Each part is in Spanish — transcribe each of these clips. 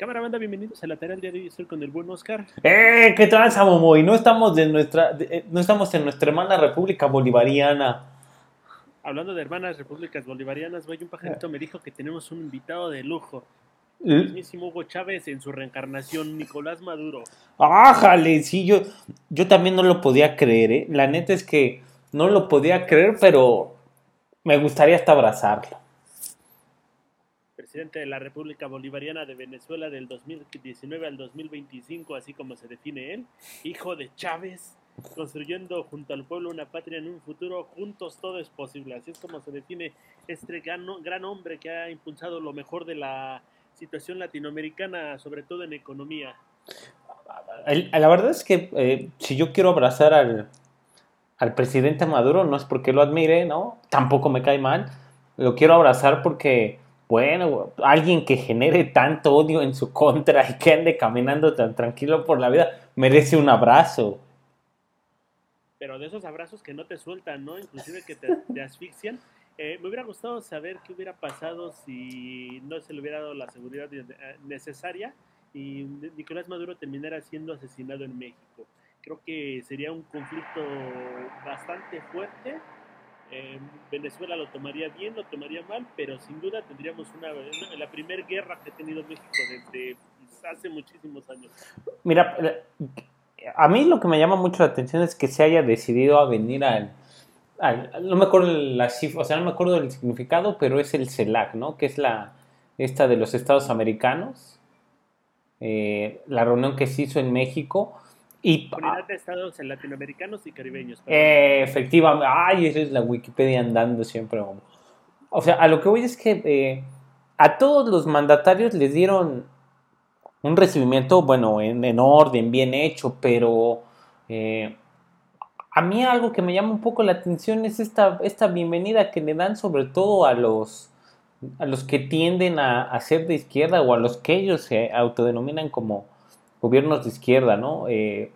Cámara banda, bienvenidos a la tarea del día de hoy. Estoy con el buen Oscar. ¡Eh! ¿Qué tal, Y No estamos, de nuestra, eh, no estamos en nuestra hermana República Bolivariana. Hablando de hermanas repúblicas bolivarianas, güey, un pajarito me dijo que tenemos un invitado de lujo. El mismísimo Hugo Chávez en su reencarnación, Nicolás Maduro. ¡Ájale! Sí, yo, yo también no lo podía creer, ¿eh? La neta es que no lo podía creer, pero me gustaría hasta abrazarlo presidente de la República Bolivariana de Venezuela del 2019 al 2025, así como se define él, hijo de Chávez, construyendo junto al pueblo una patria en un futuro, juntos todo es posible, así es como se define este gran, hombre que ha impulsado lo mejor de la situación latinoamericana, sobre todo en economía. La verdad es que eh, si yo quiero abrazar al, al presidente Maduro, no es porque lo admire, ¿no? Tampoco me cae mal. Lo quiero abrazar porque bueno, alguien que genere tanto odio en su contra y que ande caminando tan tranquilo por la vida, merece un abrazo. Pero de esos abrazos que no te sueltan, ¿no? Inclusive que te, asfixian. Eh, me hubiera gustado saber qué hubiera pasado si no se le hubiera dado la seguridad necesaria y Nicolás Maduro terminara siendo asesinado en México. Creo que sería un conflicto bastante fuerte Venezuela lo tomaría bien, lo tomaría mal, pero sin duda tendríamos una, la primera guerra que ha tenido México desde hace muchísimos años. Mira, a mí lo que me llama mucho la atención es que se haya decidido a venir al, no me acuerdo la cifra, no me acuerdo del significado, pero es el CELAC, ¿no? Que es la esta de los Estados Americanos, eh, la reunión que se hizo en México y, Unidad de estados latinoamericanos y caribeños. Eh, efectivamente. Ay, esa es la Wikipedia andando siempre. O sea, a lo que voy es que eh, a todos los mandatarios les dieron un recibimiento, bueno, en, orden, bien hecho, pero eh, a mí algo que me llama un poco la atención es esta, esta bienvenida que le dan sobre todo a los a los que tienden a, a ser de izquierda o a los que ellos se autodenominan como gobiernos de izquierda, ¿no? Eh,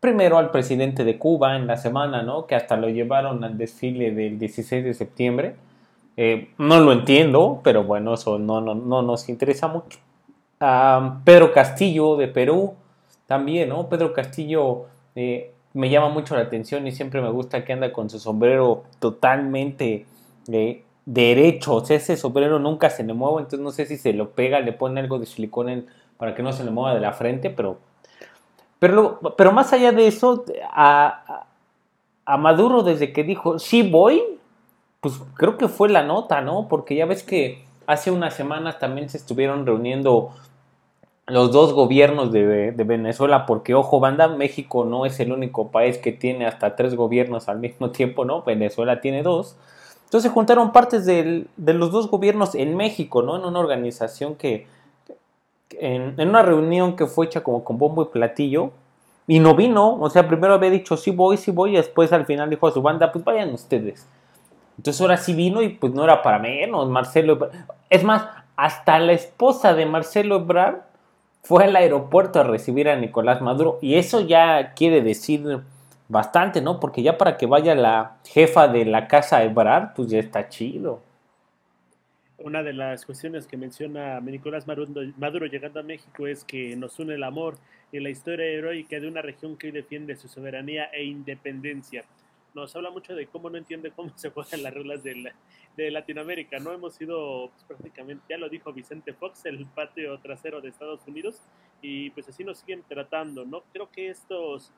primero al presidente de Cuba en la semana, ¿no? Que hasta lo llevaron al desfile del 16 de septiembre. Eh, no lo entiendo, pero bueno, eso no, no, no nos interesa mucho. Pedro Castillo de Perú, también, ¿no? Pedro Castillo eh, me llama mucho la atención y siempre me gusta que anda con su sombrero totalmente derecho. O sea, ese sombrero nunca se le mueve, entonces no sé si se lo pega, le pone algo de silicón en para que no se le mueva de la frente, pero, pero, pero más allá de eso, a, a Maduro desde que dijo, sí voy, pues creo que fue la nota, ¿no? Porque ya ves que hace unas semanas también se estuvieron reuniendo los dos gobiernos de, de, Venezuela, porque ojo, banda, México no es el único país que tiene hasta tres gobiernos al mismo tiempo, ¿no? Venezuela tiene dos. Entonces juntaron partes de los dos gobiernos en México, ¿no? En una organización que, en, una reunión que fue hecha como con bombo y platillo, y no vino, o sea, primero había dicho sí voy, sí voy, y después al final dijo a su banda, pues vayan ustedes. Entonces ahora sí vino y pues no era para menos, Marcelo Es más, hasta la esposa de Marcelo Ebrard fue al aeropuerto a recibir a Nicolás Maduro, y eso ya quiere decir bastante, ¿no? Porque ya para que vaya la jefa de la casa Ebrard, pues ya está chido una de las cuestiones que menciona Nicolás Maduro, llegando a México es que nos une el amor y la historia heroica de una región que hoy defiende su soberanía e independencia. Nos habla mucho de cómo no entiende cómo se juegan las reglas de, de Latinoamérica. No hemos sido pues, prácticamente, ya lo dijo Vicente Fox, el patio trasero de Estados Unidos, y pues así nos siguen tratando. No creo que estos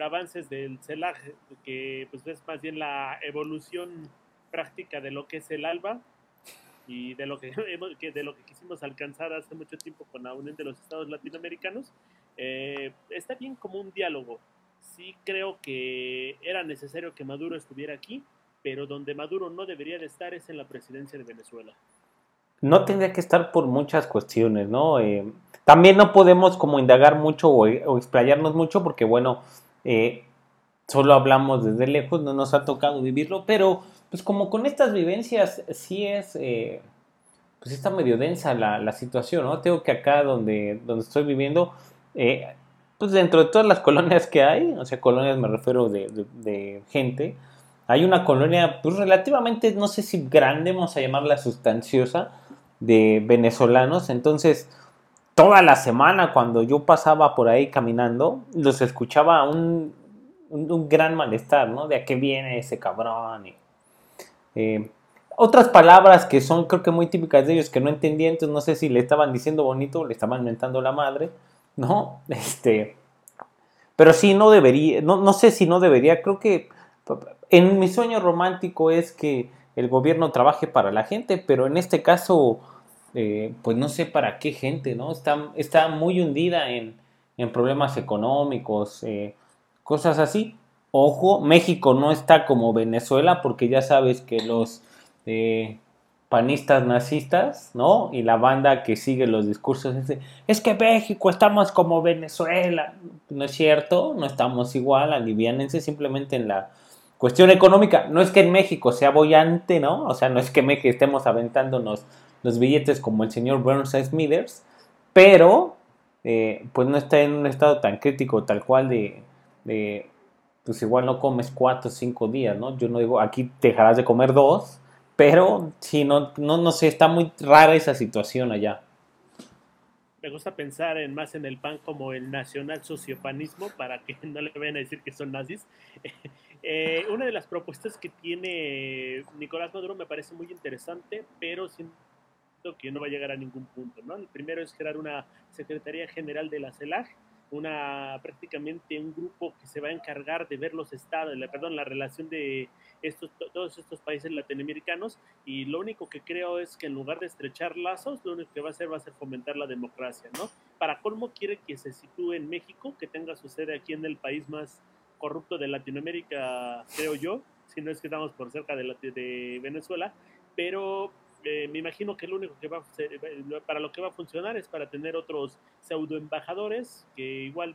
avances del CELAC, que pues es más bien la evolución práctica de lo que es el ALBA, y de lo que, de lo que quisimos alcanzar hace mucho tiempo con la Unión de los Estados Latinoamericanos, eh, está bien como un diálogo. Sí creo que era necesario que Maduro estuviera aquí, pero donde Maduro no debería de estar es en la presidencia de Venezuela. No tendría que estar por muchas cuestiones, ¿no? Eh, también no podemos como indagar mucho o, explayarnos mucho porque, bueno, eh, solo hablamos desde lejos, no nos ha tocado vivirlo, pero pues como con estas vivencias sí es, eh, pues está medio densa la, situación, ¿no? Tengo que acá donde, donde estoy viviendo, eh, pues dentro de todas las colonias que hay, o sea, colonias me refiero de, gente, hay una colonia pues relativamente, no sé si grande, vamos a llamarla sustanciosa, de venezolanos, entonces toda la semana cuando yo pasaba por ahí caminando, los escuchaba un, un, gran malestar, ¿no? De a qué viene ese cabrón. Eh, otras palabras que son creo que muy típicas de ellos que no entendía, entonces no sé si le estaban diciendo bonito le estaban mentando la madre, ¿no? Este, pero sí, no debería, no, no sé si no debería, creo que en mi sueño romántico es que el gobierno trabaje para la gente, pero en este caso, eh, pues no sé para qué gente, ¿no? Está, está muy hundida en, en problemas económicos, eh, cosas así. Ojo, México no está como Venezuela porque ya sabes que los eh, panistas nazistas, ¿no? Y la banda que sigue los discursos es es que México estamos como Venezuela. No es cierto, no estamos igual, aliviánense simplemente en la cuestión económica. No es que en México sea bollante, ¿no? O sea, no es que México estemos aventándonos los billetes como el señor Burnside Smithers, pero eh, pues no está en un estado tan crítico tal cual de, de, pues igual no comes cuatro o cinco días, ¿no? Yo no digo, aquí dejarás de comer dos, pero sí, no, no, no sé, está muy rara esa situación allá. Me gusta pensar en más en el PAN como el nacional sociopanismo para que no le vayan a decir que son nazis. Eh, una de las propuestas que tiene Nicolás Maduro me parece muy interesante, pero siento que no va a llegar a ningún punto. ¿no? El primero es crear una Secretaría General de la CELAC, una prácticamente un grupo que se va a encargar de ver los estados, la, perdón, la relación de estos, todos estos países latinoamericanos y lo único que creo es que en lugar de estrechar lazos, lo único que va a hacer va a ser fomentar la democracia, ¿no? Para colmo quiere que se sitúe en México, que tenga su sede aquí en el país más corrupto de Latinoamérica, creo yo, si no es que estamos por cerca de, de Venezuela, pero eh, me imagino que lo único que va a, para lo que va a funcionar es para tener otros pseudo embajadores que igual,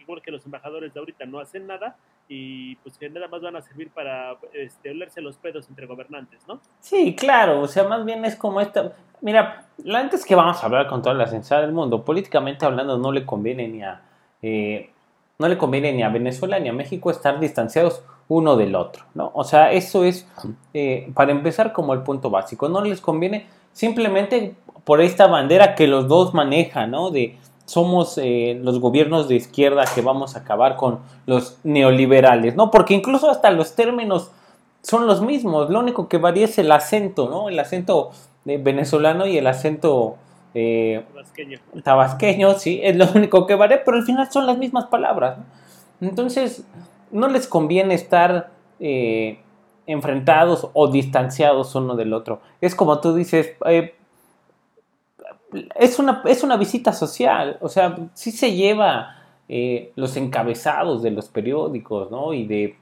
igual que los embajadores de ahorita no hacen nada y pues que nada más van a servir para este, olerse los pedos entre gobernantes, ¿no? Sí, claro, o sea, más bien es como esta, mira, antes que vamos a hablar con toda la censura del mundo, políticamente hablando no le conviene ni a eh, no le conviene ni a Venezuela ni a México estar distanciados uno del otro, ¿no? O sea, eso es, eh, para empezar, como el punto básico. No les conviene simplemente por esta bandera que los dos manejan, ¿no? De somos eh, los gobiernos de izquierda que vamos a acabar con los neoliberales, ¿no? Porque incluso hasta los términos son los mismos, lo único que varía es el acento, ¿no? El acento eh, venezolano y el acento tabasqueño. tabasqueño, sí, es lo único que varía, pero al final son las mismas palabras, ¿no? Entonces, no les conviene estar eh, enfrentados o distanciados uno del otro. Es como tú dices, eh, es, una, es una visita social, o sea, sí se lleva eh, los encabezados de los periódicos, ¿no? Y de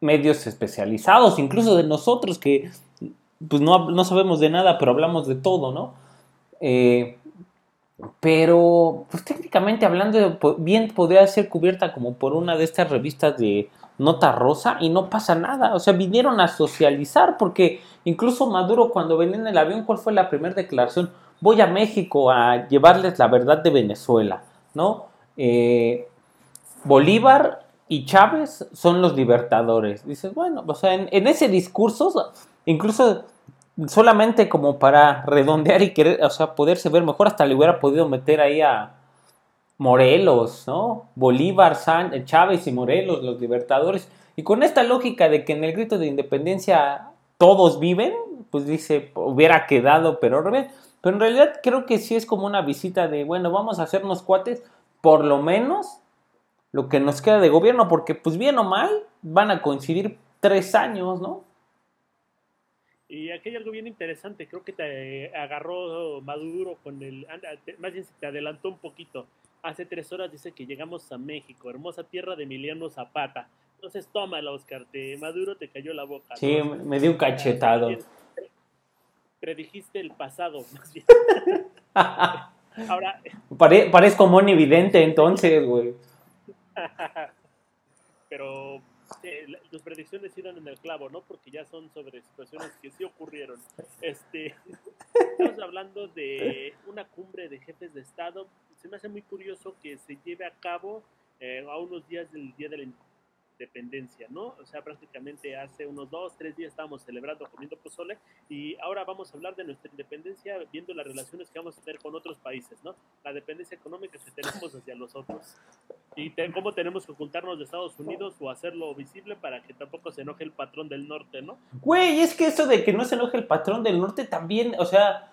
medios especializados, incluso de nosotros que pues no, no, sabemos de nada, pero hablamos de todo, ¿no? Pero, pues técnicamente hablando, bien podría ser cubierta como por una de estas revistas de nota rosa y no pasa nada. O sea, vinieron a socializar porque incluso Maduro cuando venía en el avión, ¿cuál fue la primera declaración? Voy a México a llevarles la verdad de Venezuela, ¿no? Eh, Bolívar y Chávez son los libertadores. Dices, bueno, o sea, en, en ese discurso, incluso solamente como para redondear y querer, o sea, poderse ver mejor, hasta le hubiera podido meter ahí a Morelos, ¿no? Bolívar, eh, Chávez y Morelos, los libertadores. Y con esta lógica de que en el grito de independencia todos viven, pues dice, hubiera quedado, pero Pero en realidad creo que sí es como una visita de, bueno, vamos a hacernos cuates, por lo menos lo que nos queda de gobierno, porque pues bien o mal van a coincidir tres años, ¿no? Y aquí hay algo bien interesante, creo que te agarró Maduro con el, más bien se te adelantó un poquito. Hace tres horas dice que llegamos a México, hermosa tierra de Emiliano Zapata. Entonces tómala, Oscar, te, Maduro te cayó la boca. Sí, me dio un cachetado. Predijiste el pasado, más bien. Ahora... parezco muy evidente entonces, güey. Pero este, las predicciones irán en el clavo, ¿no? Porque ya son sobre situaciones que sí ocurrieron. Este, estamos hablando de una cumbre de jefes de Estado. Se me hace muy curioso que se lleve a cabo eh, a unos días del Día de la independencia, ¿no? O sea, prácticamente hace unos dos, tres días estábamos celebrando comiendo pozole y ahora vamos a hablar de nuestra independencia viendo las relaciones que vamos a tener con otros países, ¿no? La dependencia económica que tenemos hacia los otros y cómo tenemos que ocultarnos de Estados Unidos o hacerlo visible para que tampoco se enoje el patrón del norte, ¿no? Güey, es que eso de que no se enoje el patrón del norte también, o sea,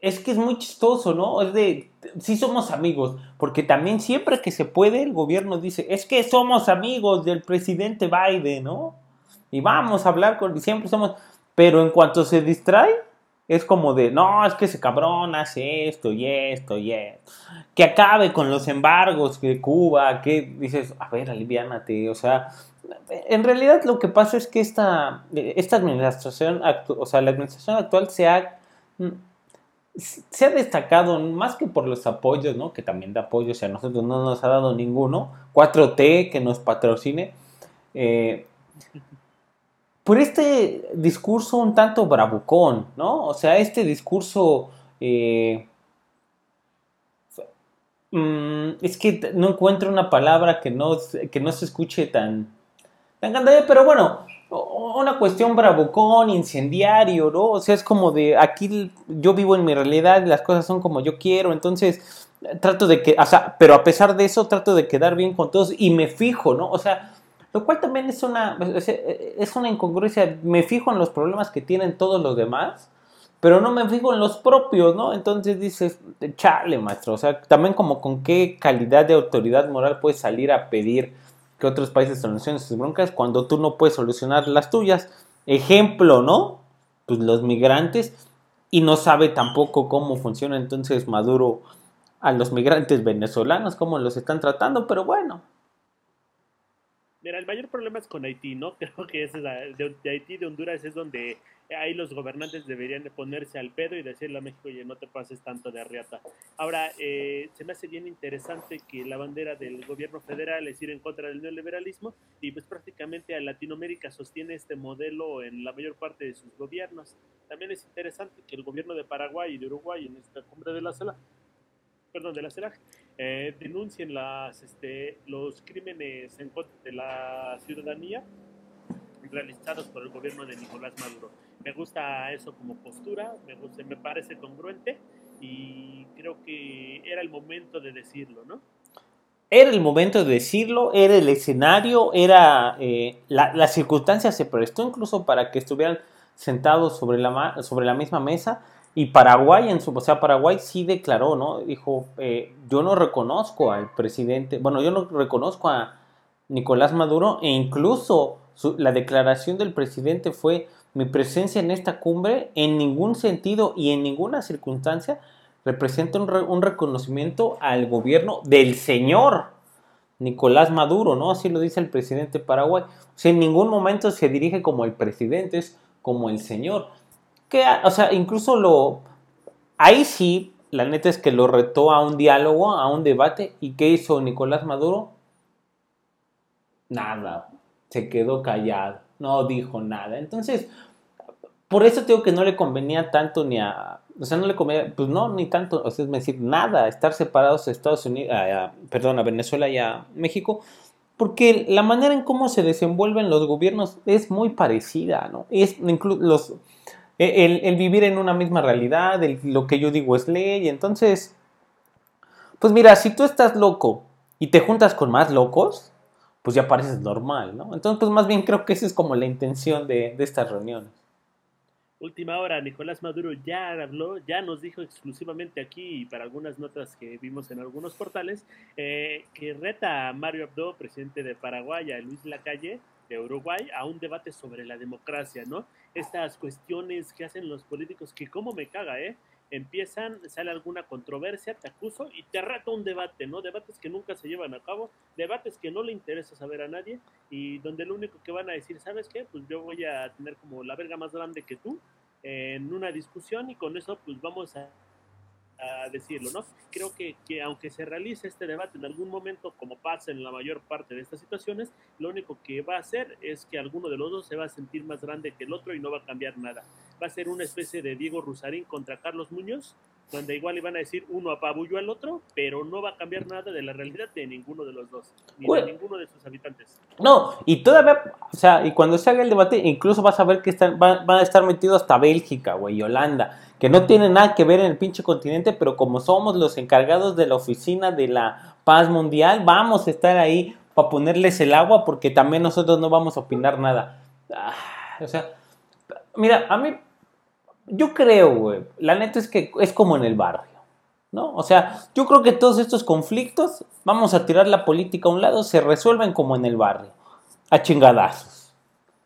es que es muy chistoso, ¿no? Es de, sí somos amigos, porque también siempre que se puede el gobierno dice, es que somos amigos del presidente Biden, ¿no? Y vamos a hablar con, siempre somos, pero en cuanto se distrae, es como de, no, es que ese cabrón hace esto y esto y esto. Que acabe con los embargos de Cuba, que dices, a ver, aliviánate. O sea, en realidad lo que pasa es que esta, esta administración, o sea, la administración actual se ha, se ha destacado más que por los apoyos, ¿no? Que también da apoyo, o sea, a nosotros no nos ha dado ninguno. 4T que nos patrocine. Eh, por este discurso un tanto bravucón, ¿no? O sea, este discurso... Eh, mm, es que no encuentro una palabra que no, que no se escuche tan, tan pero bueno, una cuestión bravucón, incendiario, ¿no? O sea, es como de aquí yo vivo en mi realidad, las cosas son como yo quiero, entonces trato de que, o sea, pero a pesar de eso trato de quedar bien con todos y me fijo, ¿no? O sea, lo cual también es una, es una incongruencia. Me fijo en los problemas que tienen todos los demás, pero no me fijo en los propios, ¿no? Entonces dices, chale, maestro. O sea, también como con qué calidad de autoridad moral puedes salir a pedir que otros países solucionen sus broncas cuando tú no puedes solucionar las tuyas. Ejemplo, ¿no? Pues los migrantes y no sabe tampoco cómo funciona entonces Maduro a los migrantes venezolanos, cómo los están tratando, pero bueno, Mira, el mayor problema es con Haití, ¿no? Creo que es de, Haití, de Honduras, es donde ahí los gobernantes deberían de ponerse al pedo y decirle a México, oye, no te pases tanto de arriata. Ahora, eh, se me hace bien interesante que la bandera del gobierno federal es ir en contra del neoliberalismo y pues prácticamente a Latinoamérica sostiene este modelo en la mayor parte de sus gobiernos. También es interesante que el gobierno de Paraguay y de Uruguay en esta cumbre de la sala, perdón, de la CELAC, eh, denuncien las, este, los crímenes en contra de la ciudadanía realizados por el gobierno de Nicolás Maduro. Me gusta eso como postura, me, gusta, me parece congruente y creo que era el momento de decirlo, ¿no? Era el momento de decirlo, era el escenario, era eh, la, la, circunstancia se prestó incluso para que estuvieran sentados sobre la, sobre la misma mesa y Paraguay, en su, o sea, Paraguay sí declaró, ¿no? Dijo, eh, yo no reconozco al presidente, bueno, yo no reconozco a Nicolás Maduro e incluso la declaración del presidente fue, mi presencia en esta cumbre en ningún sentido y en ninguna circunstancia representa un, reconocimiento al gobierno del señor Nicolás Maduro, ¿no? Así lo dice el presidente de Paraguay. O sea, en ningún momento se dirige como el presidente, es como el señor que, o sea, incluso lo... Ahí sí, la neta es que lo retó a un diálogo, a un debate. ¿Y qué hizo Nicolás Maduro? Nada. Se quedó callado. No dijo nada. Entonces, por eso tengo que no le convenía tanto ni a... O sea, no le convenía, pues no, ni tanto, o sea, es decir, nada, estar separados a Estados Unidos, perdón, a Venezuela y a México, porque la manera en cómo se desenvuelven los gobiernos es muy parecida, ¿no? Es, los, el, vivir en una misma realidad, lo que yo digo es ley, entonces, pues mira, si tú estás loco y te juntas con más locos, pues ya pareces normal, ¿no? Entonces, pues más bien creo que esa es como la intención de, estas reuniones. Última hora, Nicolás Maduro ya habló, ya nos dijo exclusivamente aquí y para algunas notas que vimos en algunos portales, eh, que reta a Mario Abdo, presidente de Paraguay, a Luis Lacalle, de Uruguay a un debate sobre la democracia, ¿no? Estas cuestiones que hacen los políticos que como me caga, ¿eh? Empiezan, sale alguna controversia, te acuso y te reto un debate, ¿no? Debates que nunca se llevan a cabo, debates que no le interesa saber a nadie y donde lo único que van a decir, ¿sabes qué? Pues yo voy a tener como la verga más grande que tú en una discusión y con eso pues vamos a a decirlo, ¿no? Creo que, que, aunque se realice este debate en algún momento, como pasa en la mayor parte de estas situaciones, lo único que va a hacer es que alguno de los dos se va a sentir más grande que el otro y no va a cambiar nada. Va a ser una especie de Diego Rusarín contra Carlos Muñoz, donde igual iban a decir uno apabulló al otro, pero no va a cambiar nada de la realidad de ninguno de los dos, ni de ninguno de sus habitantes. No, y todavía, o sea, y cuando se haga el debate, incluso vas a ver que están, van, a estar metidos hasta Bélgica, güey, y Holanda, que no tienen nada que ver en el pinche continente, pero como somos los encargados de la oficina de la paz mundial, vamos a estar ahí para ponerles el agua porque también nosotros no vamos a opinar nada. Ah, o sea, mira, a mí yo creo, güey, la neta es que es como en el barrio, ¿no? O sea, yo creo que todos estos conflictos, vamos a tirar la política a un lado, se resuelven como en el barrio, a chingadazos,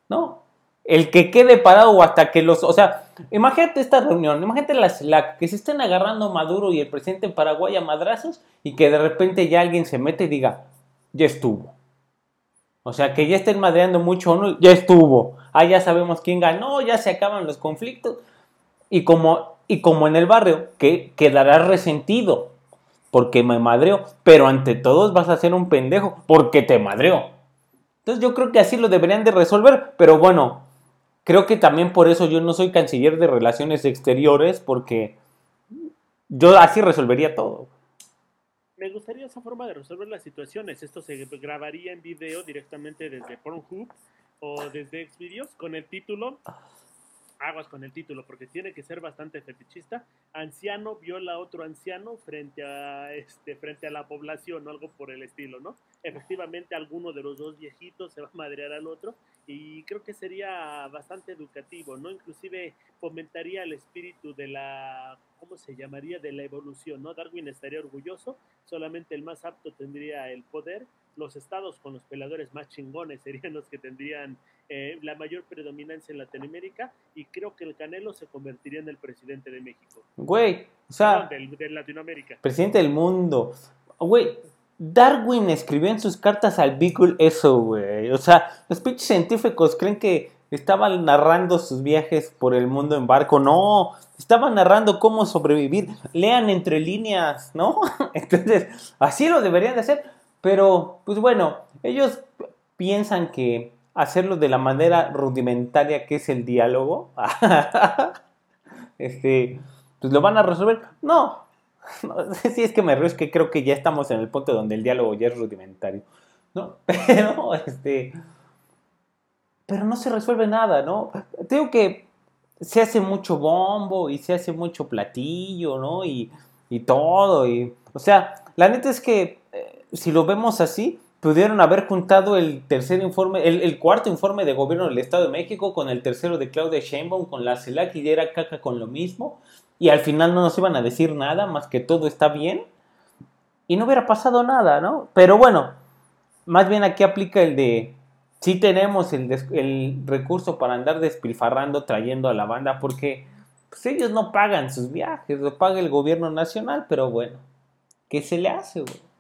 ¿no? El que quede parado hasta que los, o sea, imagínate esta reunión, imagínate la que se estén agarrando Maduro y el presidente en Paraguay a madrazos y que de repente ya alguien se mete y diga, ya estuvo. O sea, que ya estén madreando mucho, ¿no? ya estuvo. Ah, ya sabemos quién ganó, ya se acaban los conflictos y como, y como en el barrio, que quedará resentido porque me madreó, pero ante todos vas a ser un pendejo porque te madreó. Entonces yo creo que así lo deberían de resolver, pero bueno, creo que también por eso yo no soy canciller de relaciones exteriores porque yo así resolvería todo. Me gustaría esa forma de resolver las situaciones. Esto se grabaría en video directamente desde Pornhub o desde Xvideos con el título aguas con el título porque tiene que ser bastante fetichista. Anciano viola a otro anciano frente a este frente a la población o algo por el estilo, ¿no? Efectivamente alguno de los dos viejitos se va a madrear al otro y creo que sería bastante educativo, ¿no? Inclusive fomentaría el espíritu de la ¿cómo se llamaría? de la evolución, ¿no? Darwin estaría orgulloso, solamente el más apto tendría el poder, los estados con los peladores más chingones serían los que tendrían eh, la mayor predominancia en Latinoamérica y creo que el Canelo se convertiría en el presidente de México. Güey, o sea, de, Latinoamérica. Presidente del mundo. Güey, Darwin escribió en sus cartas al Beagle eso, güey. O sea, los pinches científicos creen que estaban narrando sus viajes por el mundo en barco. No, estaban narrando cómo sobrevivir. Lean entre líneas, ¿no? Entonces, así lo deberían de hacer. Pero, pues bueno, ellos piensan que hacerlo de la manera rudimentaria que es el diálogo, este, pues lo van a resolver. No, no si es que me río, es que creo que ya estamos en el punto donde el diálogo ya es rudimentario, ¿no? Pero, este, pero no se resuelve nada, ¿no? Tengo que se hace mucho bombo y se hace mucho platillo, ¿no? Y, y todo, y, o sea, la neta es que si lo vemos así, pudieron haber juntado el tercer informe, el, cuarto informe de gobierno del Estado de México con el tercero de Claudia Sheinbaum, con la CELAC y era caca con lo mismo, y al final no nos iban a decir nada más que todo está bien, y no hubiera pasado nada, ¿no? Pero bueno, más bien aquí aplica el de, sí tenemos el, el recurso para andar despilfarrando, trayendo a la banda, porque pues, ellos no pagan sus viajes, lo paga el gobierno nacional, pero bueno, ¿qué se le hace, güey?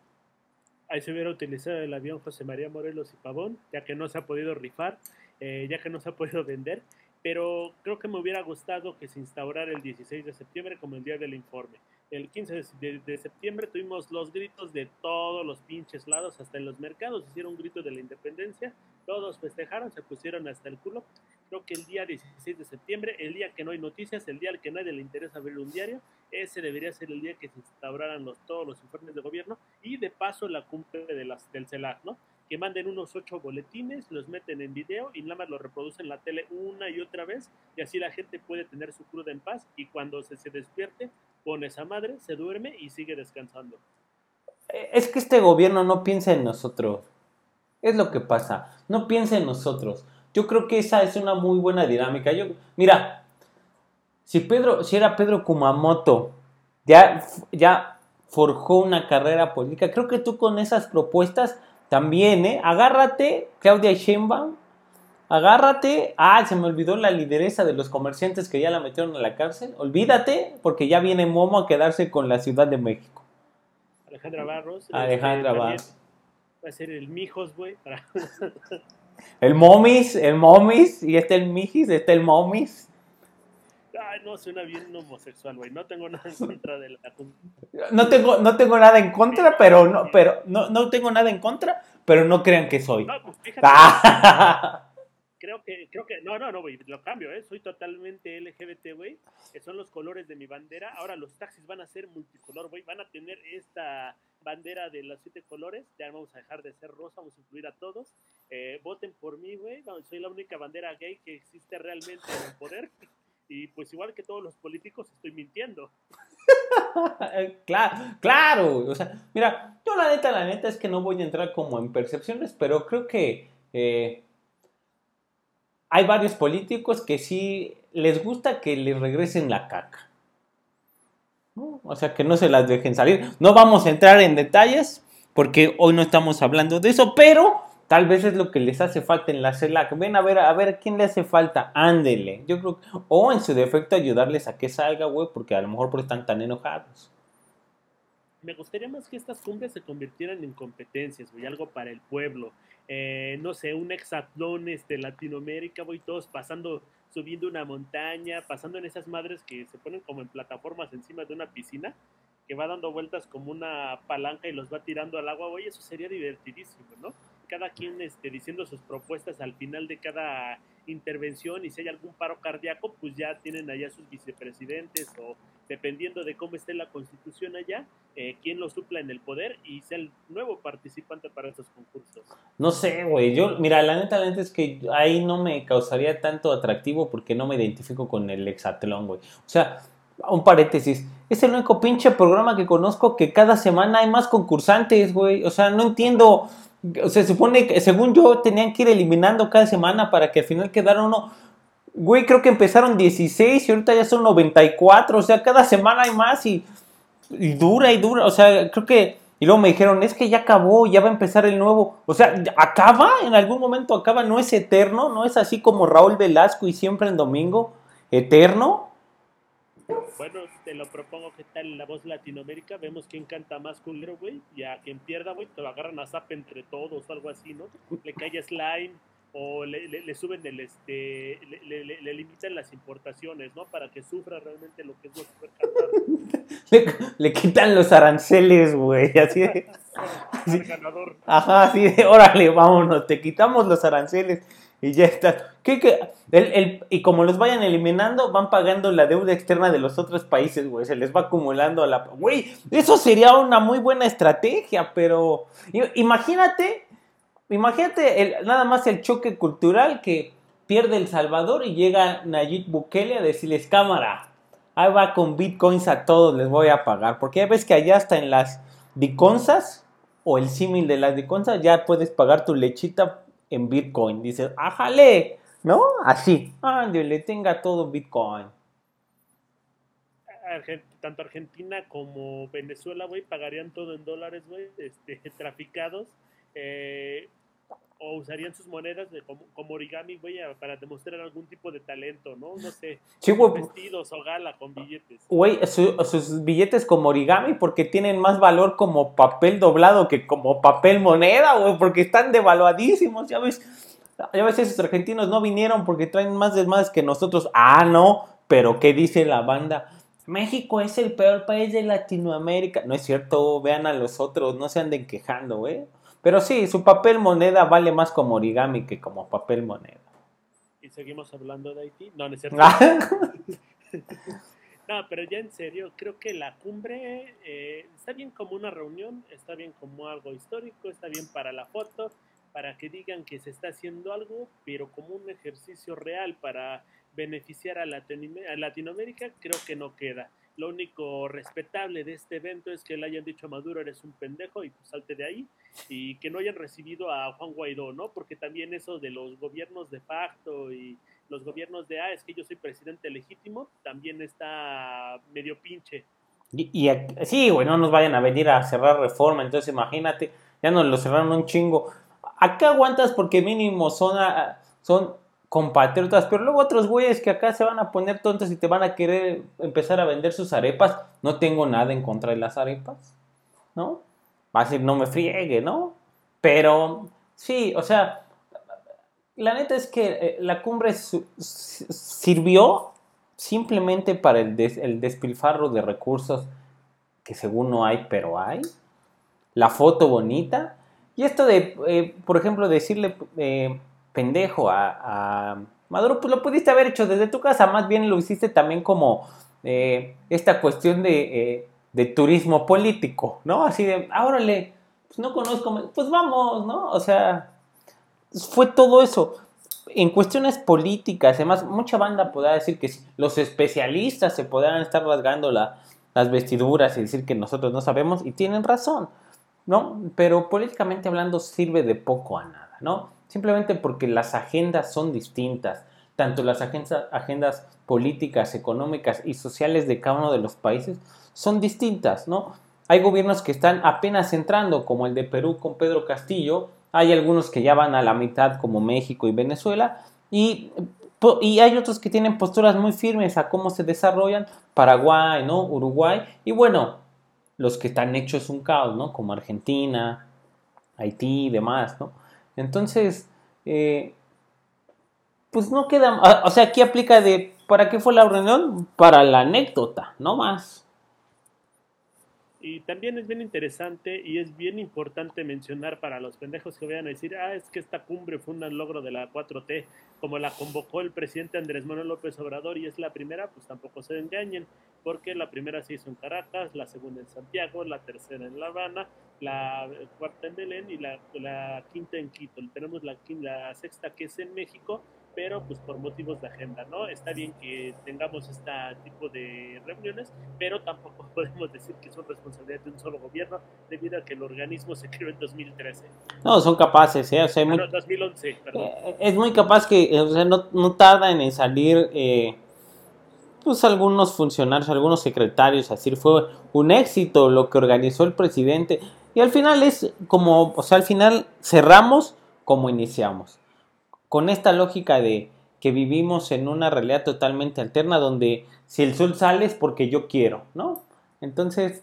Ahí se hubiera utilizado el avión José María Morelos y Pavón, ya que no se ha podido rifar, eh, ya que no se ha podido vender, pero creo que me hubiera gustado que se instaurara el 16 de septiembre como el día del informe. El 15 de, septiembre tuvimos los gritos de todos los pinches lados, hasta en los mercados hicieron un grito de la independencia, todos festejaron, se pusieron hasta el culo. Creo que el día 16 de septiembre, el día que no hay noticias, el día al que nadie le interesa ver un diario, ese debería ser el día que se instauraran los, todos los informes de gobierno y de paso la cumbre de las, del CELAC, ¿no? que manden unos ocho boletines, los meten en video y nada más lo reproducen en la tele una y otra vez y así la gente puede tener su cruda en paz y cuando se, se despierte pone esa madre, se duerme y sigue descansando. Eh, es que este gobierno no piensa en nosotros. Es lo que pasa. No piensa en nosotros. Yo creo que esa es una muy buena dinámica. Yo, mira, si Pedro, si era Pedro Kumamoto, ya, ya forjó una carrera política, creo que tú con esas propuestas también, ¿eh? Agárrate, Claudia Sheinbaum, agárrate. Ah, se me olvidó la lideresa de los comerciantes que ya la metieron a la cárcel. Olvídate, porque ya viene Momo a quedarse con la Ciudad de México. Alejandra Barros. Alejandra este, Barros. Va a ser el Mijos, güey. el Momis, el Momis, y este el Mijis, este el Momis. Ay, no, suena bien homosexual, güey. No tengo nada en contra de la... No tengo, no tengo nada en contra, pero no, pero no, no tengo nada en contra, pero no crean que soy. No, pues creo que, creo que, no, no, no, güey, lo cambio, ¿eh? Soy totalmente LGBT, güey. Son los colores de mi bandera. Ahora los taxis van a ser multicolor, güey. Van a tener esta bandera de los siete colores. Ya vamos a dejar de ser rosa, vamos a incluir a todos. Eh, voten por mí, güey. Soy la única bandera gay que existe realmente en el poder. Y pues igual que todos los políticos, estoy mintiendo. claro, claro. O sea, mira, yo la neta, la neta es que no voy a entrar como en percepciones, pero creo que eh, hay varios políticos que sí les gusta que les regresen la caca. O sea, que no se las dejen salir. No vamos a entrar en detalles porque hoy no estamos hablando de eso, pero tal vez es lo que les hace falta en la CELAC. Ven a ver, a ver, ¿a quién le hace falta? Ándele. Yo creo o en su defecto ayudarles a que salga, güey, porque a lo mejor por están tan enojados. Me gustaría más que estas cumbres se convirtieran en competencias, güey, algo para el pueblo. Eh, no sé, un hexatlón este, Latinoamérica, voy todos pasando, subiendo una montaña, pasando en esas madres que se ponen como en plataformas encima de una piscina, que va dando vueltas como una palanca y los va tirando al agua, güey, eso sería divertidísimo, ¿no? Cada quien este, diciendo sus propuestas al final de cada intervención y si hay algún paro cardíaco, pues ya tienen allá sus vicepresidentes o dependiendo de cómo esté la constitución allá, eh, quién lo supla en el poder y sea el nuevo participante para estos concursos. No sé, güey, yo, mira, la neta, la neta es que ahí no me causaría tanto atractivo porque no me identifico con el hexatlón, güey. O sea, un paréntesis, es el único pinche programa que conozco que cada semana hay más concursantes, güey. O sea, no entiendo. Se supone que, según yo, tenían que ir eliminando cada semana para que al final quedara uno. Güey, creo que empezaron 16 y ahorita ya son 94. O sea, cada semana hay más y, dura y dura. O sea, creo que. Y luego me dijeron, es que ya acabó, ya va a empezar el nuevo. O sea, acaba, en algún momento acaba, no es eterno, no es así como Raúl Velasco y siempre en domingo, eterno. Bueno, te lo propongo que tal la voz Latinoamérica, vemos quién canta más culero, güey, y a quien pierda, güey, te lo agarran a zap entre todos o algo así, ¿no? Le cae slime, o le, le, suben el este le, le, limitan las importaciones no para que sufra realmente lo que es no cantar le, quitan los aranceles güey así de ganador. ajá así de órale vámonos te quitamos los aranceles y ya está ¿Qué, qué? El, el, y como los vayan eliminando van pagando la deuda externa de los otros países güey se les va acumulando a la güey eso sería una muy buena estrategia pero imagínate Imagínate el, nada más el choque cultural que pierde El Salvador y llega Nayib Bukele a decirles, cámara, ahí va con bitcoins a todos, les voy a pagar. Porque ya ves que allá hasta en las diconzas o el símil de las diconzas ya puedes pagar tu lechita en bitcoin. Dices, ájale, ¿no? Así, le tenga todo bitcoin. tanto Argentina como Venezuela, güey, pagarían todo en dólares, güey, este, traficados. Eh, o usarían sus monedas de, como, origami, güey, para demostrar algún tipo de talento, ¿no? No sé. Vestidos o gala con billetes. Güey, sus billetes como origami porque tienen más valor como papel doblado que como papel moneda, güey, porque están devaluadísimos, ya ves. Ya ves, esos argentinos no vinieron porque traen más desmadres que nosotros. Ah, no, pero ¿qué dice la banda? México es el peor país de Latinoamérica. No es cierto, vean a los otros, no se anden quejando, güey. Pero sí, su papel moneda vale más como origami que como papel moneda. ¿Y seguimos hablando de Haití? No, no es cierto. no, pero ya en serio, creo que la cumbre eh, está bien como una reunión, está bien como algo histórico, está bien para la foto, para que digan que se está haciendo algo, pero como un ejercicio real para beneficiar a, Latinoamérica, creo que no queda. Lo único respetable de este evento es que le hayan dicho a Maduro eres un pendejo y pues salte de ahí y que no hayan recibido a Juan Guaidó, ¿no? Porque también eso de los gobiernos de facto y los gobiernos de, ah, es que yo soy presidente legítimo, también está medio pinche. Y, sí, güey, no nos vayan a venir a cerrar reforma, entonces imagínate, ya nos lo cerraron un chingo. Acá aguantas porque mínimo son, son compatriotas, pero luego otros güeyes que acá se van a poner tontos y te van a querer empezar a vender sus arepas. No tengo nada en contra de las arepas, ¿no? Va a decir, no me friegue, ¿no? Pero sí, o sea, la neta es que eh, la cumbre sirvió simplemente para el, despilfarro de recursos que según no hay, pero hay. La foto bonita. Y esto de, eh, por ejemplo, decirle... Eh, pendejo a, Maduro, pues lo pudiste haber hecho desde tu casa, más bien lo hiciste también como eh, esta cuestión de, eh, de, turismo político, ¿no? Así de, ahora le, pues no conozco, pues vamos, ¿no? O sea, fue todo eso. En cuestiones políticas, además, mucha banda podrá decir que los especialistas se podrán estar rasgando las vestiduras y decir que nosotros no sabemos, y tienen razón, ¿no? Pero políticamente hablando sirve de poco a nada, ¿no? Simplemente porque las agendas son distintas, tanto las agendas, políticas, económicas y sociales de cada uno de los países son distintas, ¿no? Hay gobiernos que están apenas entrando, como el de Perú con Pedro Castillo, hay algunos que ya van a la mitad, como México y Venezuela, y, y hay otros que tienen posturas muy firmes a cómo se desarrollan, Paraguay, ¿no? Uruguay, y bueno, los que están hechos un caos, ¿no? Como Argentina, Haití y demás, ¿no? Entonces, eh, pues no queda, o sea, aquí aplica de, ¿para qué fue la reunión? Para la anécdota, no más. Y también es bien interesante y es bien importante mencionar para los pendejos que vayan a decir, ah, es que esta cumbre fue un logro de la 4T, como la convocó el presidente Andrés Manuel López Obrador y es la primera, pues tampoco se engañen, porque la primera se hizo en Caracas, la segunda en Santiago, la tercera en La Habana, la cuarta en Belén y la, la quinta en Quito. Tenemos la, la sexta que es en México pero pues por motivos de agenda, ¿no? Está bien que tengamos este tipo de reuniones, pero tampoco podemos decir que son responsabilidad de un solo gobierno, debido a que el organismo se creó en 2013. No, son capaces, ¿eh? O sea, 2011, perdón. Eh, es muy capaz que, o sea, no, no tardan en salir... Eh, pues algunos funcionarios, algunos secretarios, así fue un éxito lo que organizó el presidente. Y al final es como, o sea, al final cerramos como iniciamos con esta lógica de que vivimos en una realidad totalmente alterna donde si el sol sale es porque yo quiero, ¿no? Entonces,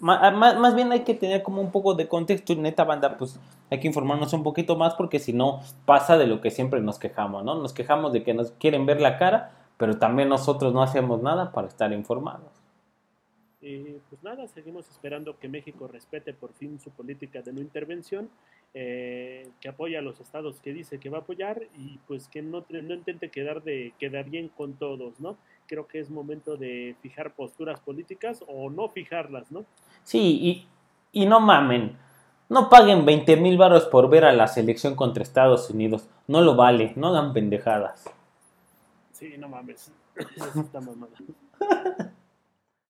más, bien hay que tener como un poco de contexto y neta banda, pues hay que informarnos un poquito más porque si no pasa de lo que siempre nos quejamos, ¿no? Nos quejamos de que nos quieren ver la cara, pero también nosotros no hacemos nada para estar informados. Y pues nada, seguimos esperando que México respete por fin su política de no intervención eh, que apoya a los estados que dice que va a apoyar y pues que no, no intente quedar, de, quedar bien con todos, ¿no? Creo que es momento de fijar posturas políticas o no fijarlas, ¿no? Sí, y, y no mamen. No paguen 20 mil baros por ver a la selección contra Estados Unidos. No lo vale, no dan pendejadas. Sí, no mames.